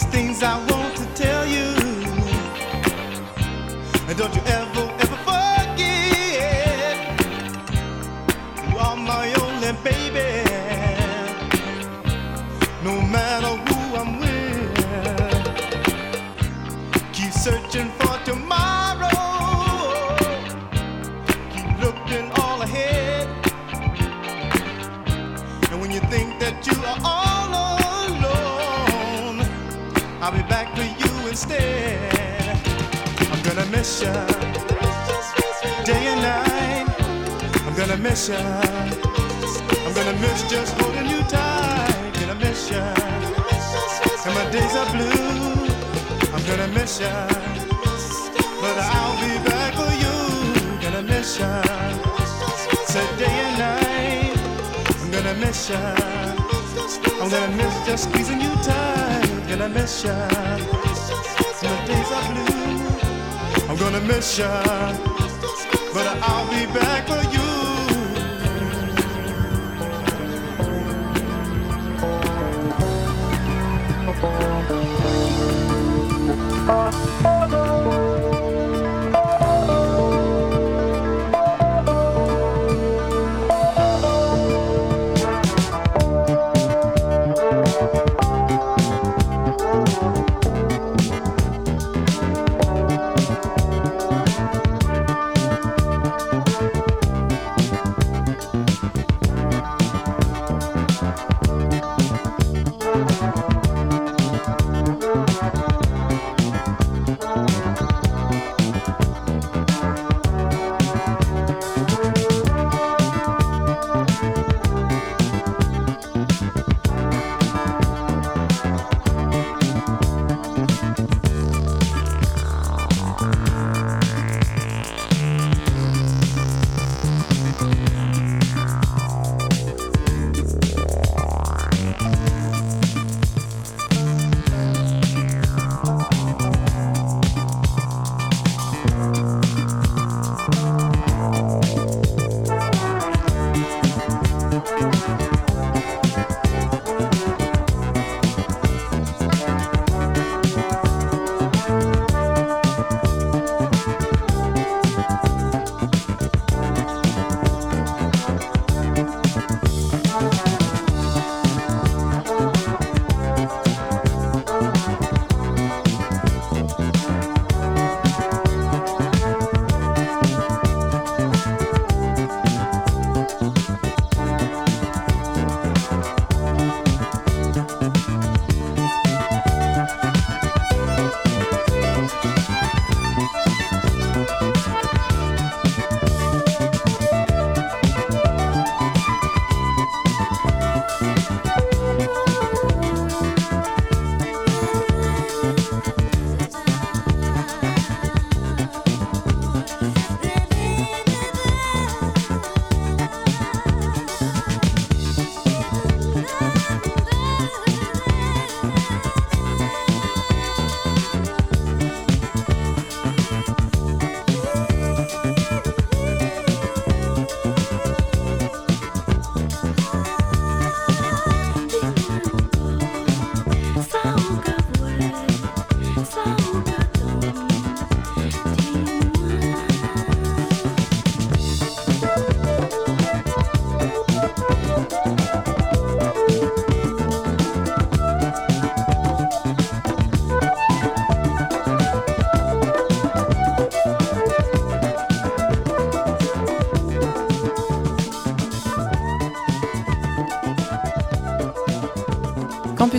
There's things I want to tell you. And don't you ever, instead. I'm gonna miss ya day and night. I'm gonna miss ya. I'm gonna miss just holding you tight. Gonna miss ya. And my days are blue. I'm gonna miss ya. But I'll be back for you. Gonna miss ya. Say day and night. I'm gonna miss ya. I'm gonna miss just squeezing you tight. Gonna miss ya. My days are blue. I'm gonna miss ya. But I'll be back for you. Campus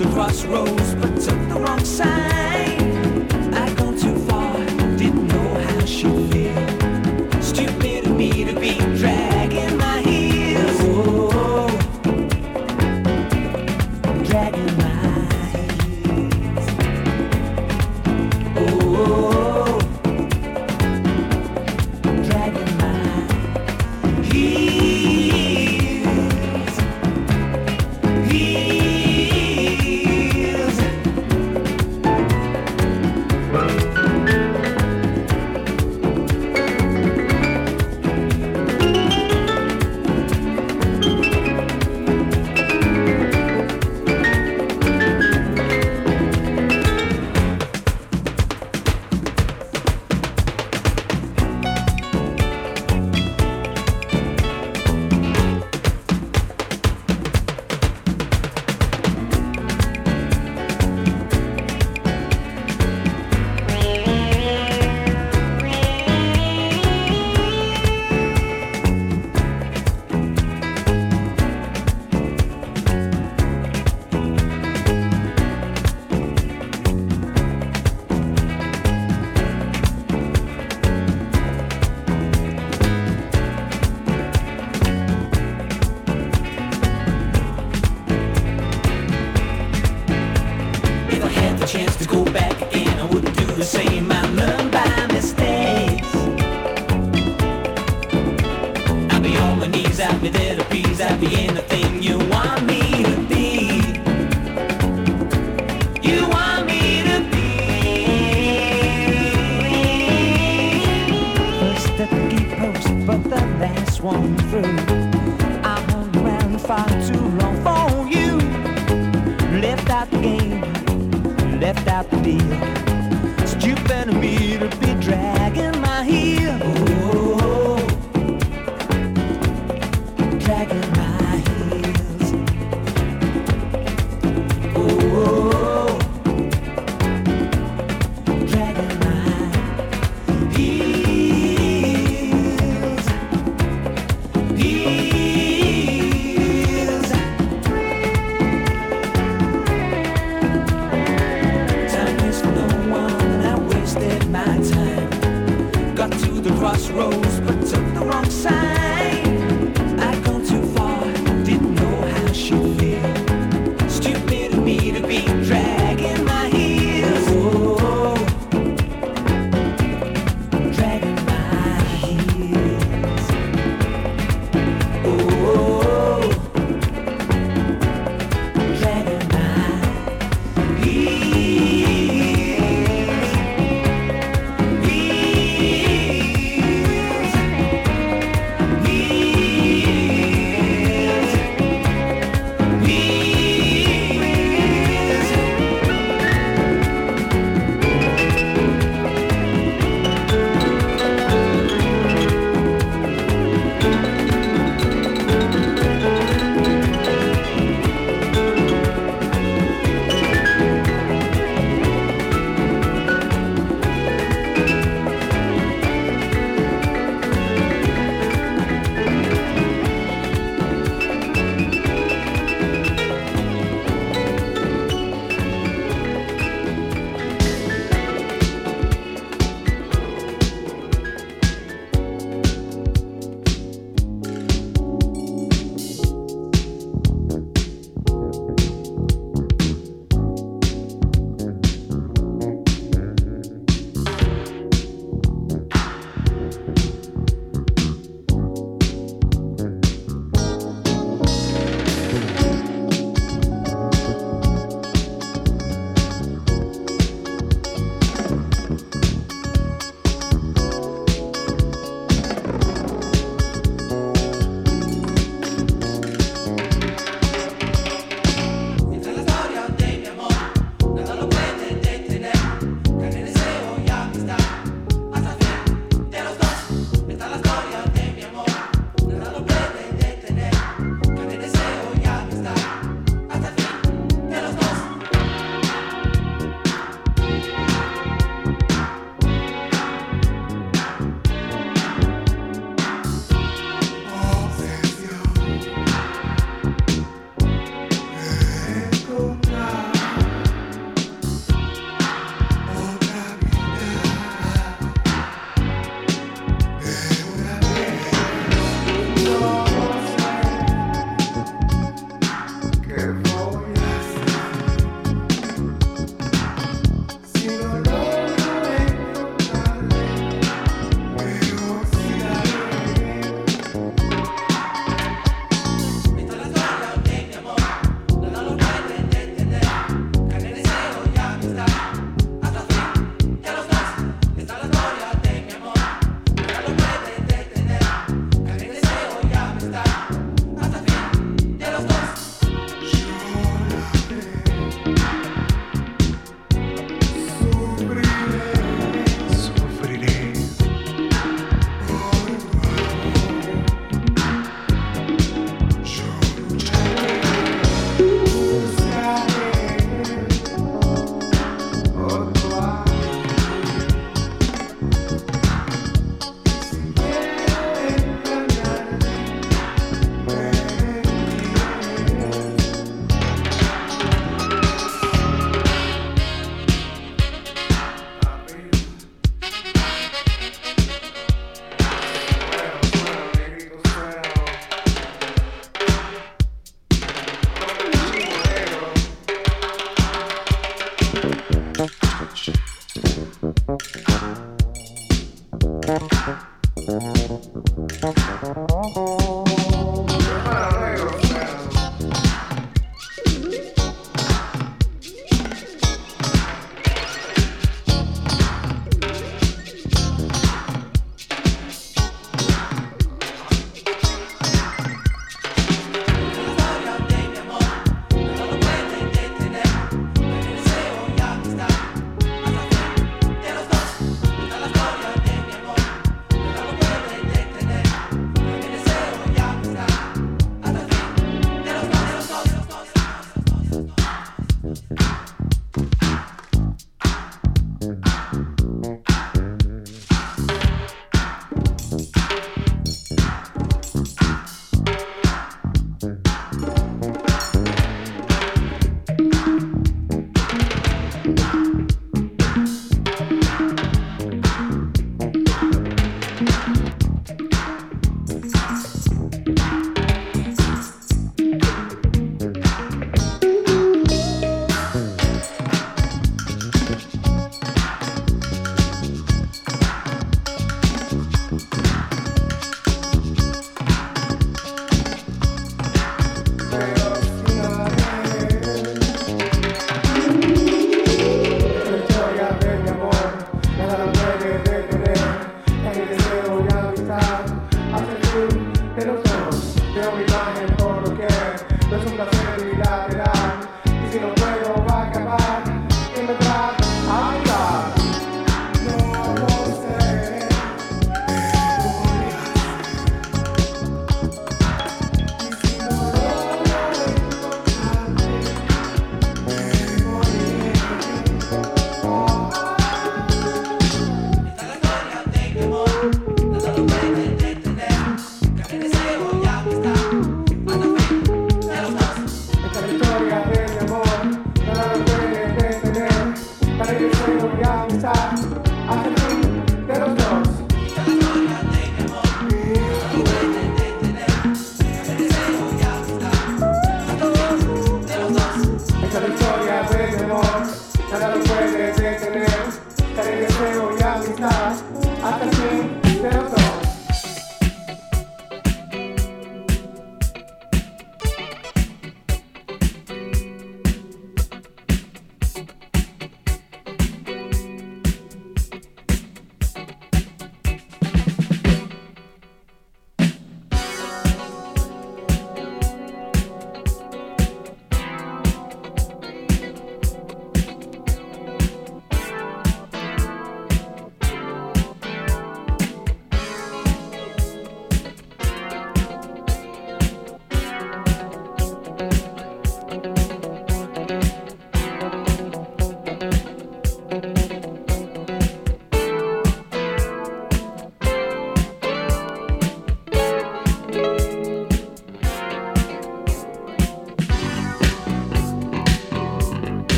the crossroads, but took the wrong side. swan through. I hung around far too long for you. Left out the game, left out the deal.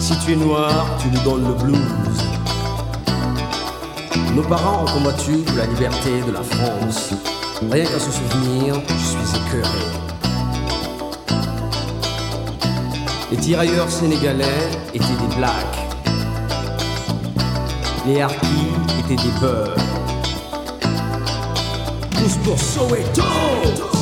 Si tu es noir, tu nous donnes le blues. Nos parents ont combattu pour la liberté de la France. Rien qu'à se souvenir, je suis écœuré. Les tirailleurs sénégalais étaient des blacks. Les harkis étaient des beurs. Tous pour Soweto!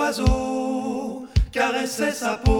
oiseau caressait sa peau.